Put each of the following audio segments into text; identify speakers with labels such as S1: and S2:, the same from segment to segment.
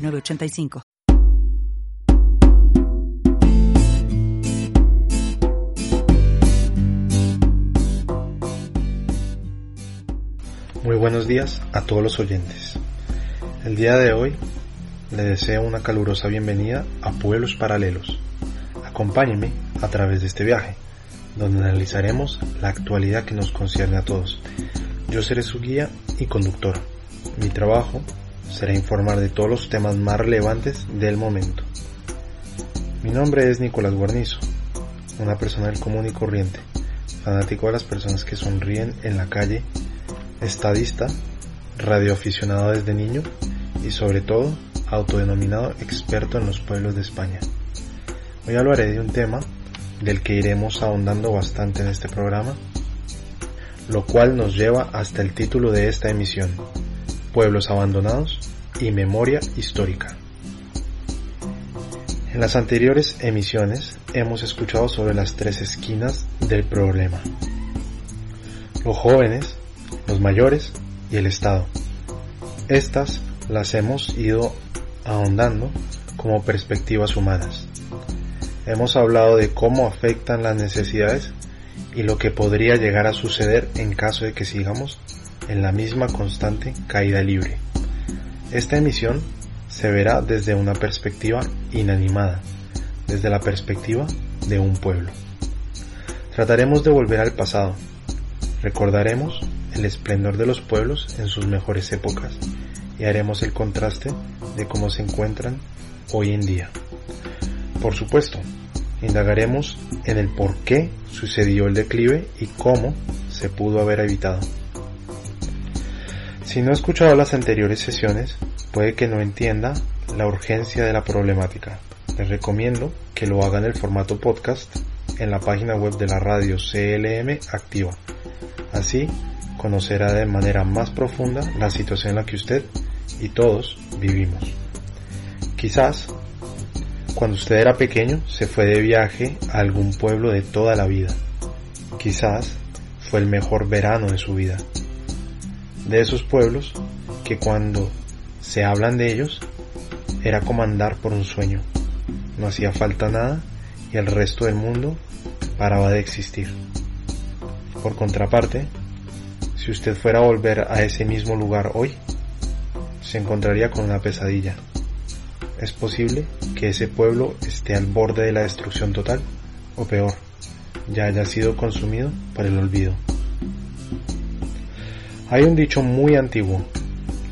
S1: 985.
S2: Muy buenos días a todos los oyentes. El día de hoy le deseo una calurosa bienvenida a Pueblos Paralelos. Acompáñenme a través de este viaje, donde analizaremos la actualidad que nos concierne a todos. Yo seré su guía y conductor. Mi trabajo será informar de todos los temas más relevantes del momento. Mi nombre es Nicolás Guarnizo, una persona del común y corriente, fanático de las personas que sonríen en la calle, estadista, radioaficionado desde niño y sobre todo autodenominado experto en los pueblos de España. Hoy hablaré de un tema del que iremos ahondando bastante en este programa, lo cual nos lleva hasta el título de esta emisión, Pueblos abandonados y memoria histórica. En las anteriores emisiones hemos escuchado sobre las tres esquinas del problema. Los jóvenes, los mayores y el Estado. Estas las hemos ido ahondando como perspectivas humanas. Hemos hablado de cómo afectan las necesidades y lo que podría llegar a suceder en caso de que sigamos en la misma constante caída libre. Esta emisión se verá desde una perspectiva inanimada, desde la perspectiva de un pueblo. Trataremos de volver al pasado, recordaremos el esplendor de los pueblos en sus mejores épocas y haremos el contraste de cómo se encuentran hoy en día. Por supuesto, indagaremos en el por qué sucedió el declive y cómo se pudo haber evitado. Si no ha escuchado las anteriores sesiones, puede que no entienda la urgencia de la problemática. Les recomiendo que lo haga en el formato podcast en la página web de la radio CLM Activa. Así conocerá de manera más profunda la situación en la que usted y todos vivimos. Quizás cuando usted era pequeño se fue de viaje a algún pueblo de toda la vida. Quizás fue el mejor verano de su vida de esos pueblos que cuando se hablan de ellos era como andar por un sueño. No hacía falta nada y el resto del mundo paraba de existir. Por contraparte, si usted fuera a volver a ese mismo lugar hoy, se encontraría con una pesadilla. Es posible que ese pueblo esté al borde de la destrucción total, o peor, ya haya sido consumido por el olvido. Hay un dicho muy antiguo,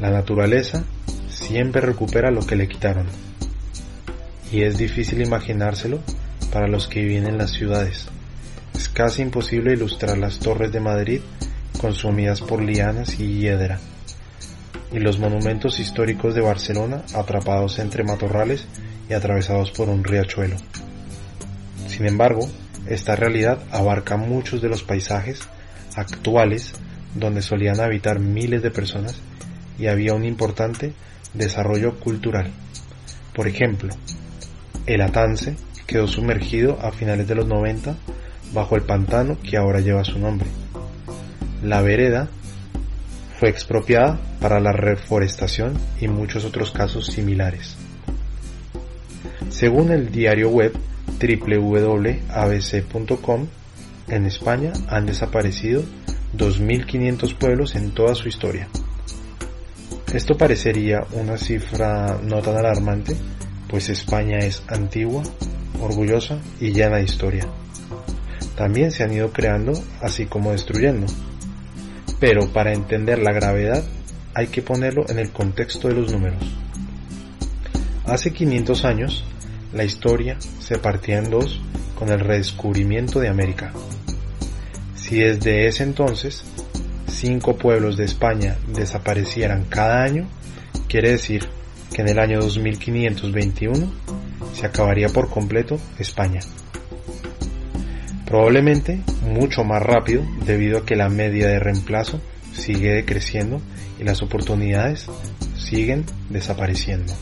S2: la naturaleza siempre recupera lo que le quitaron. Y es difícil imaginárselo para los que viven en las ciudades. Es casi imposible ilustrar las torres de Madrid consumidas por lianas y hiedra, y los monumentos históricos de Barcelona atrapados entre matorrales y atravesados por un riachuelo. Sin embargo, esta realidad abarca muchos de los paisajes actuales donde solían habitar miles de personas y había un importante desarrollo cultural. Por ejemplo, el Atance quedó sumergido a finales de los 90 bajo el pantano que ahora lleva su nombre. La vereda fue expropiada para la reforestación y muchos otros casos similares. Según el diario web www.abc.com, en España han desaparecido 2.500 pueblos en toda su historia. Esto parecería una cifra no tan alarmante, pues España es antigua, orgullosa y llena de historia. También se han ido creando, así como destruyendo. Pero para entender la gravedad hay que ponerlo en el contexto de los números. Hace 500 años, la historia se partía en dos con el redescubrimiento de América. Si desde ese entonces cinco pueblos de España desaparecieran cada año, quiere decir que en el año 2521 se acabaría por completo España. Probablemente mucho más rápido debido a que la media de reemplazo sigue decreciendo y las oportunidades siguen desapareciendo.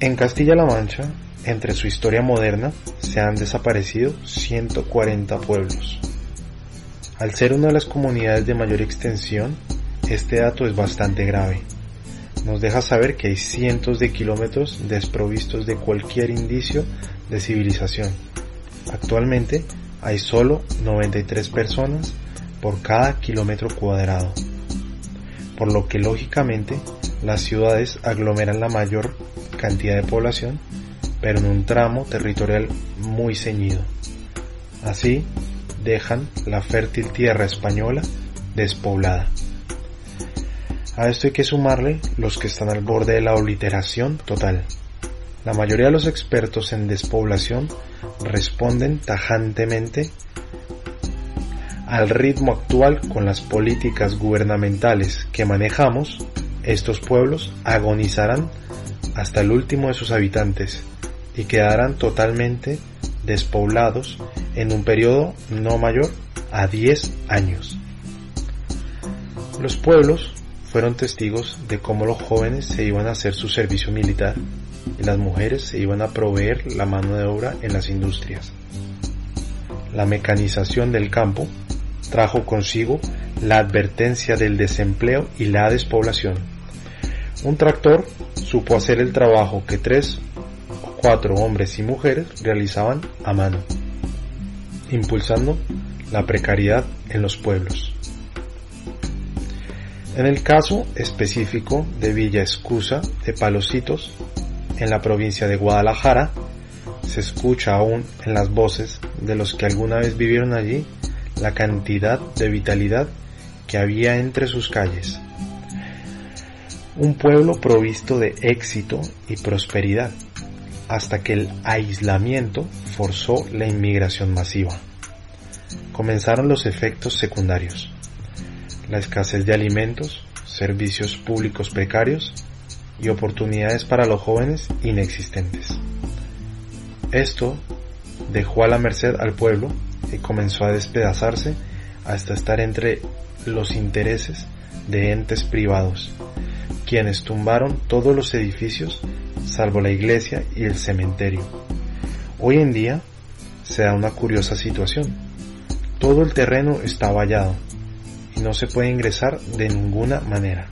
S2: En Castilla-La Mancha, entre su historia moderna, se han desaparecido 140 pueblos. Al ser una de las comunidades de mayor extensión, este dato es bastante grave. Nos deja saber que hay cientos de kilómetros desprovistos de cualquier indicio de civilización. Actualmente hay solo 93 personas por cada kilómetro cuadrado, por lo que lógicamente las ciudades aglomeran la mayor cantidad de población, pero en un tramo territorial muy ceñido. Así dejan la fértil tierra española despoblada. A esto hay que sumarle los que están al borde de la obliteración total. La mayoría de los expertos en despoblación responden tajantemente al ritmo actual con las políticas gubernamentales que manejamos, estos pueblos agonizarán hasta el último de sus habitantes y quedarán totalmente despoblados en un periodo no mayor a 10 años. Los pueblos fueron testigos de cómo los jóvenes se iban a hacer su servicio militar y las mujeres se iban a proveer la mano de obra en las industrias. La mecanización del campo trajo consigo la advertencia del desempleo y la despoblación. Un tractor supo hacer el trabajo que tres cuatro hombres y mujeres realizaban a mano, impulsando la precariedad en los pueblos. En el caso específico de Villa Escusa de Palositos, en la provincia de Guadalajara, se escucha aún en las voces de los que alguna vez vivieron allí la cantidad de vitalidad que había entre sus calles. Un pueblo provisto de éxito y prosperidad, hasta que el aislamiento forzó la inmigración masiva. Comenzaron los efectos secundarios la escasez de alimentos, servicios públicos precarios y oportunidades para los jóvenes inexistentes. Esto dejó a la merced al pueblo y comenzó a despedazarse hasta estar entre los intereses de entes privados, quienes tumbaron todos los edificios salvo la iglesia y el cementerio. Hoy en día se da una curiosa situación. Todo el terreno está vallado no se puede ingresar de ninguna manera.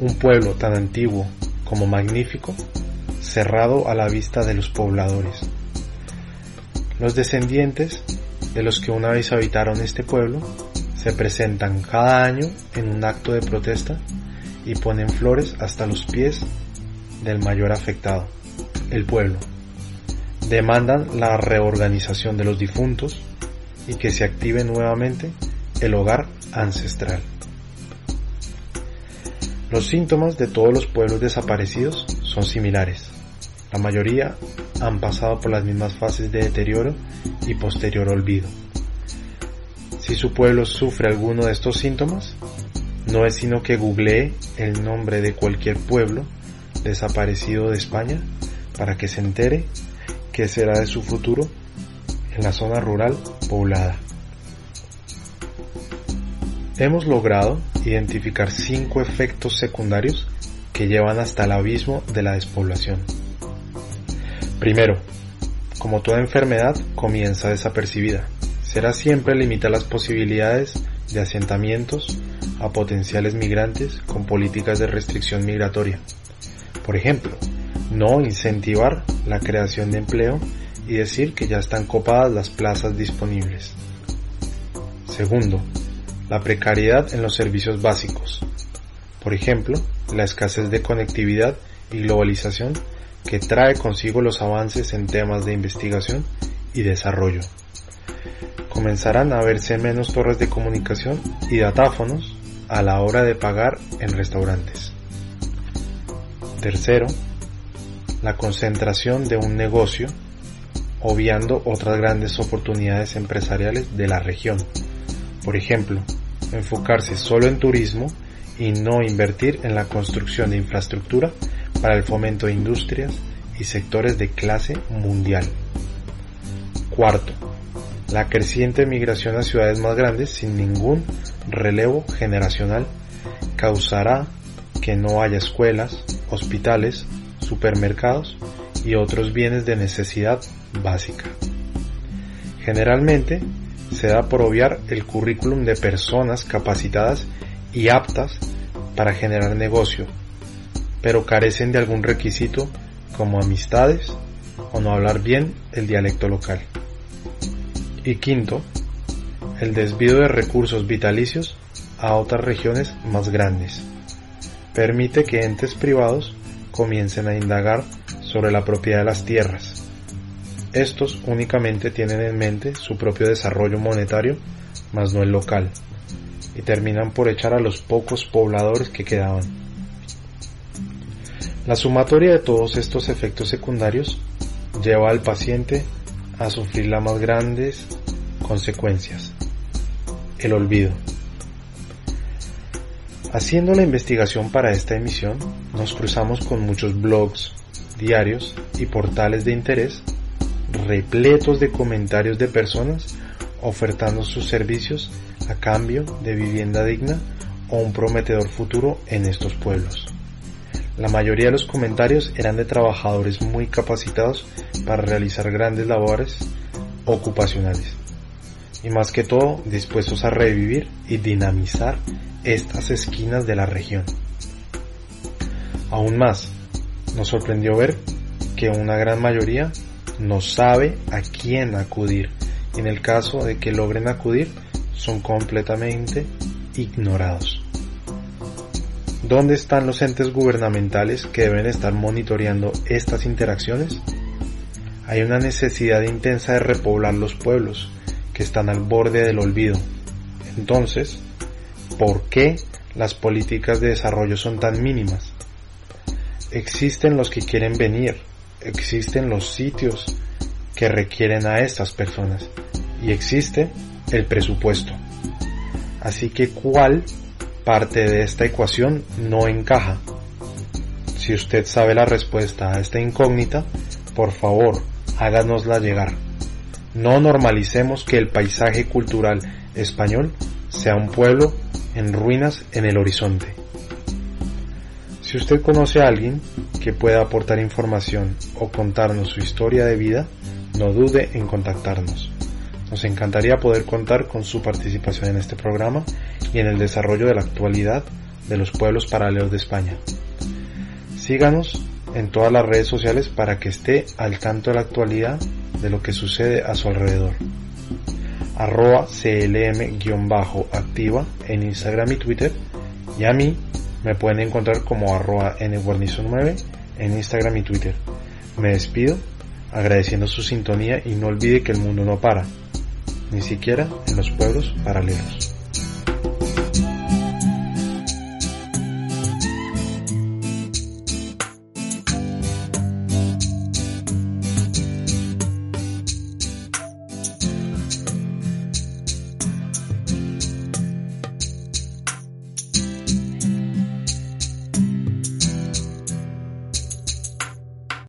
S2: Un pueblo tan antiguo como magnífico, cerrado a la vista de los pobladores. Los descendientes de los que una vez habitaron este pueblo se presentan cada año en un acto de protesta y ponen flores hasta los pies del mayor afectado, el pueblo. Demandan la reorganización de los difuntos y que se active nuevamente el hogar ancestral. Los síntomas de todos los pueblos desaparecidos son similares. La mayoría han pasado por las mismas fases de deterioro y posterior olvido. Si su pueblo sufre alguno de estos síntomas, no es sino que googlee el nombre de cualquier pueblo desaparecido de España para que se entere qué será de su futuro en la zona rural poblada. Hemos logrado identificar cinco efectos secundarios que llevan hasta el abismo de la despoblación. Primero, como toda enfermedad comienza desapercibida, será siempre limitar las posibilidades de asentamientos a potenciales migrantes con políticas de restricción migratoria. Por ejemplo, no incentivar la creación de empleo y decir que ya están copadas las plazas disponibles. Segundo, la precariedad en los servicios básicos. Por ejemplo, la escasez de conectividad y globalización que trae consigo los avances en temas de investigación y desarrollo. Comenzarán a verse menos torres de comunicación y datáfonos a la hora de pagar en restaurantes. Tercero, la concentración de un negocio obviando otras grandes oportunidades empresariales de la región. Por ejemplo, enfocarse solo en turismo y no invertir en la construcción de infraestructura para el fomento de industrias y sectores de clase mundial. Cuarto, la creciente migración a ciudades más grandes sin ningún relevo generacional causará que no haya escuelas, hospitales, supermercados y otros bienes de necesidad básica. Generalmente se da por obviar el currículum de personas capacitadas y aptas para generar negocio, pero carecen de algún requisito como amistades o no hablar bien el dialecto local. Y quinto, el desvío de recursos vitalicios a otras regiones más grandes. Permite que entes privados comiencen a indagar sobre la propiedad de las tierras. Estos únicamente tienen en mente su propio desarrollo monetario, más no el local, y terminan por echar a los pocos pobladores que quedaban. La sumatoria de todos estos efectos secundarios lleva al paciente a sufrir las más grandes consecuencias, el olvido. Haciendo la investigación para esta emisión, nos cruzamos con muchos blogs, diarios y portales de interés repletos de comentarios de personas ofertando sus servicios a cambio de vivienda digna o un prometedor futuro en estos pueblos. La mayoría de los comentarios eran de trabajadores muy capacitados para realizar grandes labores ocupacionales y más que todo dispuestos a revivir y dinamizar estas esquinas de la región. Aún más, nos sorprendió ver que una gran mayoría no sabe a quién acudir y en el caso de que logren acudir son completamente ignorados. ¿Dónde están los entes gubernamentales que deben estar monitoreando estas interacciones? Hay una necesidad intensa de repoblar los pueblos están al borde del olvido. Entonces, ¿por qué las políticas de desarrollo son tan mínimas? Existen los que quieren venir, existen los sitios que requieren a estas personas y existe el presupuesto. Así que, ¿cuál parte de esta ecuación no encaja? Si usted sabe la respuesta a esta incógnita, por favor, háganosla llegar. No normalicemos que el paisaje cultural español sea un pueblo en ruinas en el horizonte. Si usted conoce a alguien que pueda aportar información o contarnos su historia de vida, no dude en contactarnos. Nos encantaría poder contar con su participación en este programa y en el desarrollo de la actualidad de los pueblos paralelos de España. Síganos en todas las redes sociales para que esté al tanto de la actualidad de lo que sucede a su alrededor. Arroba CLM-activa en Instagram y Twitter y a mí me pueden encontrar como arroba nguarnizo9 en Instagram y Twitter. Me despido agradeciendo su sintonía y no olvide que el mundo no para, ni siquiera en los pueblos paralelos.